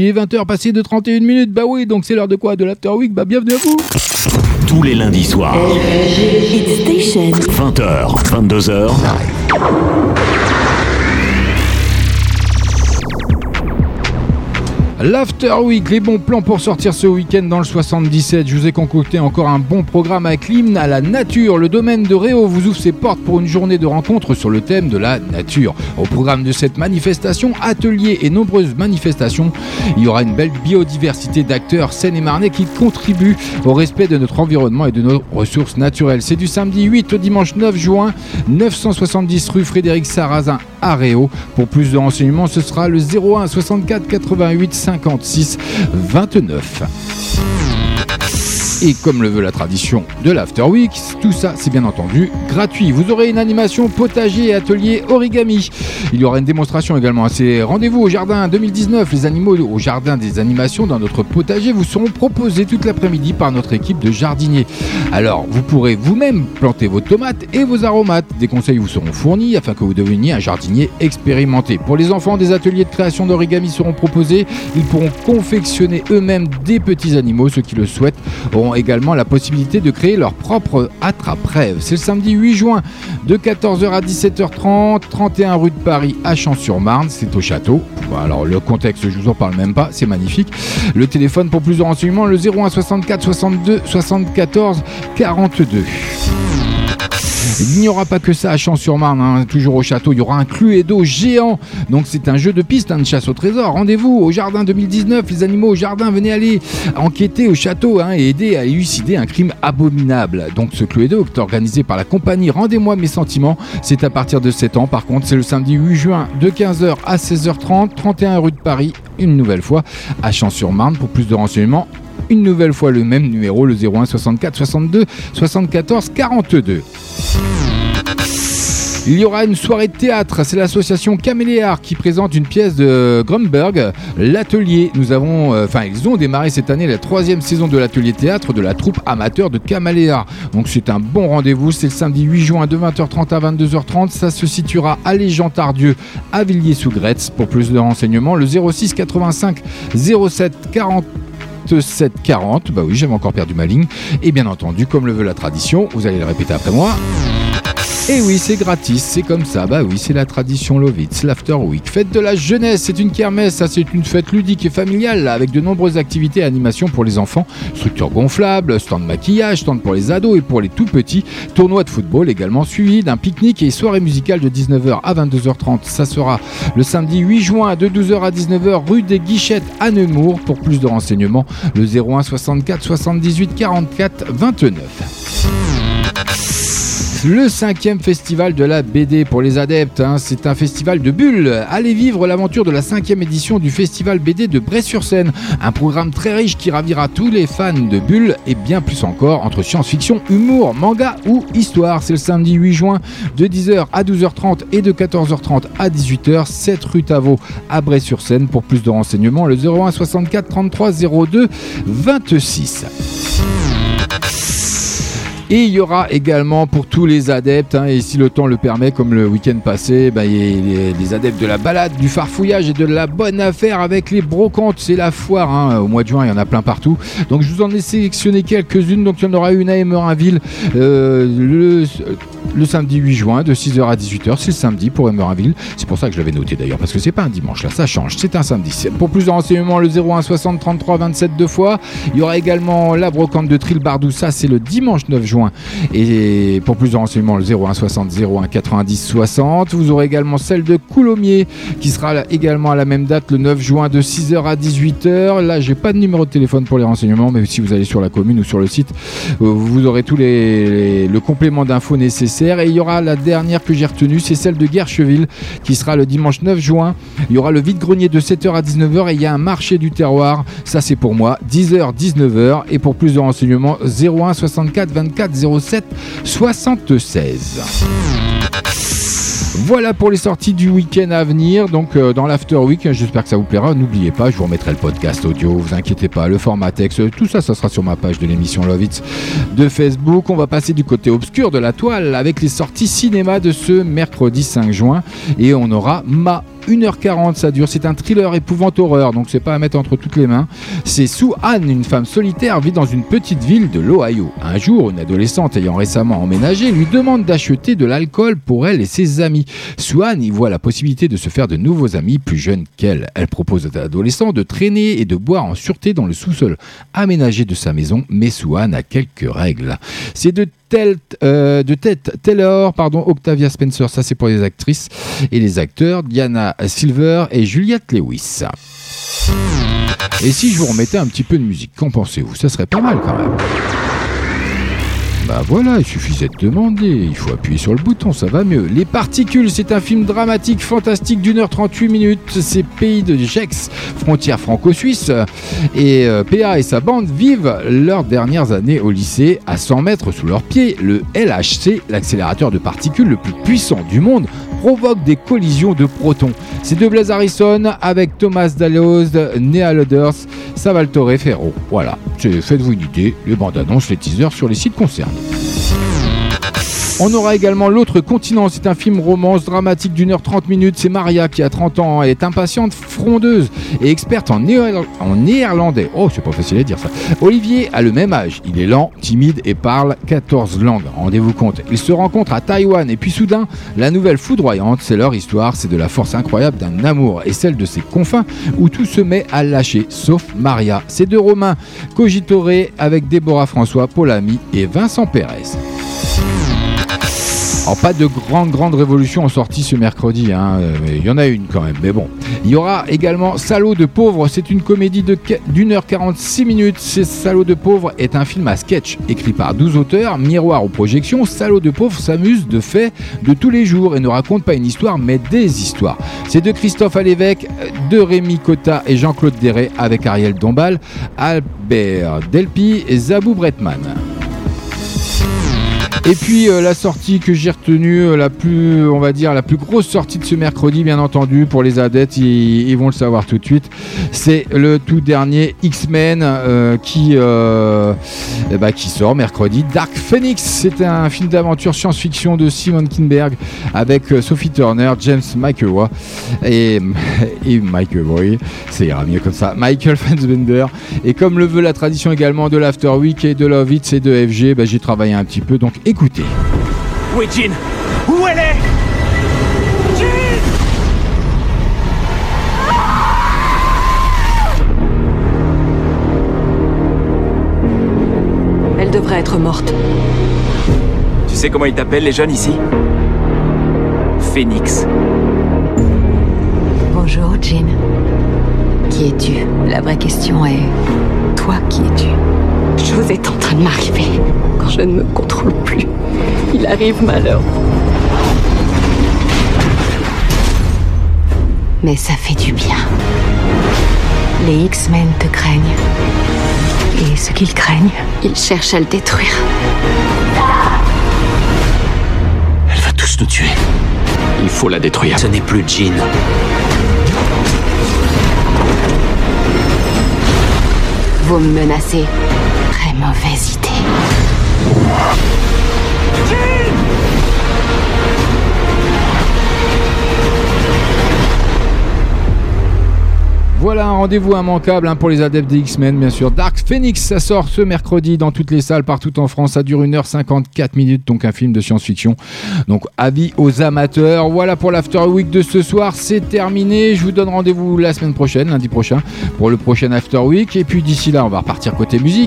Il est 20h passé de 31 minutes, bah oui, donc c'est l'heure de quoi? De l'After Week, bah bienvenue à vous. Tous les lundis soirs, 20h, 22h, L'After Week, les bons plans pour sortir ce week-end dans le 77. Je vous ai concocté encore un bon programme avec l'hymne à la nature. Le domaine de Réau vous ouvre ses portes pour une journée de rencontres sur le thème de la nature. Au programme de cette manifestation, ateliers et nombreuses manifestations, il y aura une belle biodiversité d'acteurs seine et marnais qui contribuent au respect de notre environnement et de nos ressources naturelles. C'est du samedi 8 au dimanche 9 juin, 970 rue Frédéric Sarrazin Réau. Pour plus de renseignements, ce sera le 01 64 88 56 29. Et comme le veut la tradition de l'After Week, tout ça c'est bien entendu gratuit. Vous aurez une animation potager et atelier origami. Il y aura une démonstration également à ces rendez-vous au jardin 2019. Les animaux au jardin des animations dans notre potager vous seront proposés toute l'après-midi par notre équipe de jardiniers. Alors vous pourrez vous-même planter vos tomates et vos aromates. Des conseils vous seront fournis afin que vous deveniez un jardinier expérimenté. Pour les enfants, des ateliers de création d'origami seront proposés. Ils pourront confectionner eux-mêmes des petits animaux. Ceux qui le souhaitent auront également la possibilité de créer leur propre attrape-rêve. C'est le samedi 8 juin de 14h à 17h30, 31 rue de Paris à Champs-sur-Marne, c'est au château. Alors le contexte, je vous en parle même pas, c'est magnifique. Le téléphone pour plus de renseignements, le 01 64 62 74 42. Il n'y aura pas que ça à Champs-sur-Marne, hein. toujours au château, il y aura un Cluedo géant. Donc c'est un jeu de piste, un de chasse au trésor. Rendez-vous au jardin 2019, les animaux au jardin, venez aller enquêter au château hein, et aider à élucider un crime abominable. Donc ce Cluedo est organisé par la compagnie Rendez-moi mes sentiments. C'est à partir de 7 ans. Par contre, c'est le samedi 8 juin de 15h à 16h30, 31 rue de Paris, une nouvelle fois à Champs-sur-Marne. Pour plus de renseignements, une nouvelle fois le même numéro, le 01 64 62 74 42. Il y aura une soirée de théâtre, c'est l'association Caméléard qui présente une pièce de Grunberg, l'atelier. Nous avons, euh, enfin ils ont démarré cette année la troisième saison de l'atelier théâtre de la troupe amateur de Caméléard. Donc c'est un bon rendez-vous, c'est le samedi 8 juin de 20h30 à 22h30. Ça se situera à Légentardieu à Villiers-sous-Gretz. Pour plus de renseignements, le 06 85 07 40 740. Bah oui, j'avais encore perdu ma ligne. Et bien entendu, comme le veut la tradition, vous allez le répéter après moi. Et oui, c'est gratis, c'est comme ça. Bah oui, c'est la tradition Lovitz, l'After Week. Fête de la jeunesse, c'est une kermesse, ça c'est une fête ludique et familiale avec de nombreuses activités et animations pour les enfants. Structure gonflable, stand de maquillage, stand pour les ados et pour les tout petits. Tournoi de football également suivi d'un pique-nique et soirée musicale de 19h à 22h30. Ça sera le samedi 8 juin de 12h à 19h rue des Guichettes à Nemours. Pour plus de renseignements, le 01 64 78 44 29. Le cinquième festival de la BD pour les adeptes, hein, c'est un festival de bulles. Allez vivre l'aventure de la cinquième édition du festival BD de Bray-sur-Seine. Un programme très riche qui ravira tous les fans de bulles et bien plus encore entre science-fiction, humour, manga ou histoire. C'est le samedi 8 juin de 10h à 12h30 et de 14h30 à 18h, 7 rue Tavaux à Bray-sur-Seine. Pour plus de renseignements, le 01 64 33 02 26. Et il y aura également pour tous les adeptes, hein, et si le temps le permet, comme le week-end passé, bah, les, adeptes de la balade, du farfouillage et de la bonne affaire avec les brocantes. C'est la foire, hein, au mois de juin, il y en a plein partout. Donc je vous en ai sélectionné quelques-unes. Donc il y en aura une à Emerinville euh, le, samedi 8 juin de 6h à 18h. C'est le samedi pour Emerinville. C'est pour ça que je l'avais noté d'ailleurs, parce que c'est pas un dimanche là, ça change. C'est un samedi. Pour plus de renseignements, le 01 60 33 27 deux fois. Il y aura également la brocante de Trilbardou, ça c'est le dimanche 9 juin. Et pour plus de renseignements, le 01 60 01 90 60. Vous aurez également celle de Coulommiers qui sera également à la même date, le 9 juin de 6h à 18h. Là, j'ai pas de numéro de téléphone pour les renseignements, mais si vous allez sur la commune ou sur le site, euh, vous aurez tous les, les- le complément d'infos nécessaire. Et il y aura la dernière que j'ai retenue, c'est celle de Guercheville qui sera le dimanche 9 juin. Il y aura le vide-grenier de 7h à 19h et il y a un marché du terroir. Ça, c'est pour moi, 10h, 19h. Et pour plus de renseignements, 01 64 24 07 76. Voilà pour les sorties du week-end à venir. Donc euh, dans l'After Week, j'espère que ça vous plaira. N'oubliez pas, je vous remettrai le podcast audio. Vous inquiétez pas, le format texte, tout ça, ça sera sur ma page de l'émission Love It de Facebook. On va passer du côté obscur de la toile avec les sorties cinéma de ce mercredi 5 juin et on aura ma 1h40 ça dure. C'est un thriller épouvante horreur, donc c'est pas à mettre entre toutes les mains. C'est Sue Anne, une femme solitaire, vit dans une petite ville de l'Ohio. Un jour, une adolescente ayant récemment emménagé lui demande d'acheter de l'alcool pour elle et ses amis. Sue Anne y voit la possibilité de se faire de nouveaux amis plus jeunes qu'elle. Elle propose à l'adolescent de traîner et de boire en sûreté dans le sous-sol aménagé de sa maison, mais Sue Anne a quelques règles. C'est de euh, de tête Taylor, pardon, Octavia Spencer, ça c'est pour les actrices et les acteurs, Diana Silver et Juliette Lewis. Et si je vous remettais un petit peu de musique, qu'en pensez-vous? Ça serait pas mal quand même. Bah voilà, il suffisait de demander, il faut appuyer sur le bouton, ça va mieux. Les Particules, c'est un film dramatique fantastique d'une heure 38 minutes. C'est Pays de Gex, frontière franco-suisse. Et euh, PA et sa bande vivent leurs dernières années au lycée à 100 mètres sous leurs pieds. Le LHC, l'accélérateur de particules le plus puissant du monde, provoque des collisions de protons. C'est de Blaise Harrison avec Thomas Dalloz, Nea Loders, Savaltore Ferro. Voilà, faites-vous une idée, les bandes annonces, les teasers sur les sites concernés. On aura également L'autre continent, c'est un film romance dramatique d'une heure 30 minutes. C'est Maria qui a 30 ans, elle est impatiente, frondeuse et experte en, néerlandais. Oh, c'est pas facile à dire ça. Olivier a le même âge, il est lent, timide et parle 14 langues. Rendez-vous compte, ils se rencontrent à Taïwan et puis soudain, la nouvelle foudroyante, c'est leur histoire, c'est de la force incroyable d'un amour et celle de ses confins où tout se met à lâcher, sauf Maria. C'est de Romain Cogitoré avec Déborah François, Paul Ami et Vincent Pérez. Alors pas de grande grande révolution en sortie ce mercredi, hein, euh, il y en a une quand même, mais bon. Il y aura également Salaud de pauvre, c'est une comédie d'une heure 46 minutes. Salaud de pauvre est un film à sketch écrit par 12 auteurs, miroir aux projections. Salaud de pauvre s'amuse de faits de tous les jours et ne raconte pas une histoire mais des histoires. C'est de Christophe Alévèque, de Rémi Cotta et Jean-Claude Deret avec Ariel Dombal, Albert Delpi et Zabou Bretman. Et puis euh, la sortie que j'ai retenue, euh, la plus, on va dire, la plus grosse sortie de ce mercredi, bien entendu, pour les adeptes, ils, vont le savoir tout de suite. C'est le tout dernier X-Men euh, qui, eh ben, qui sort mercredi. Dark Phoenix, c'est un film d'aventure science-fiction de Simon Kinberg avec Sophie Turner, James McAvoy et, et McAvoy, c'est mieux comme ça. Michael Fassbender. Et comme le veut la tradition également de l'After Week et de Love It et de FG, ben, j'ai travaillé un petit peu. Donc Écoutez. Où est Jean Où elle est? Jean Elle devrait être morte. Tu sais comment ils t'appellent les jeunes ici? Phoenix. Bonjour, Jean. Qui es-tu? La vraie question est... Toi, qui es-tu? Chose est en train de m'arriver. Quand je ne me contrôle plus, il arrive malheur. Mais ça fait du bien. Les X-Men te craignent. Et ce qu'ils craignent, ils cherchent à le détruire. Elle va tous nous tuer. Il faut la détruire. Ce n'est plus Jean. Vous me menacez. Mauvaise idée. Voilà un rendez-vous immanquable hein, pour les adeptes des X-Men, bien sûr. Dark Phoenix, ça sort ce mercredi dans toutes les salles partout en France. Ça dure 1h54 minutes, donc un film de science-fiction. Donc avis aux amateurs. Voilà pour l'After Week de ce soir, c'est terminé. Je vous donne rendez-vous la semaine prochaine, lundi prochain, pour le prochain After Week. Et puis d'ici là, on va repartir côté musique.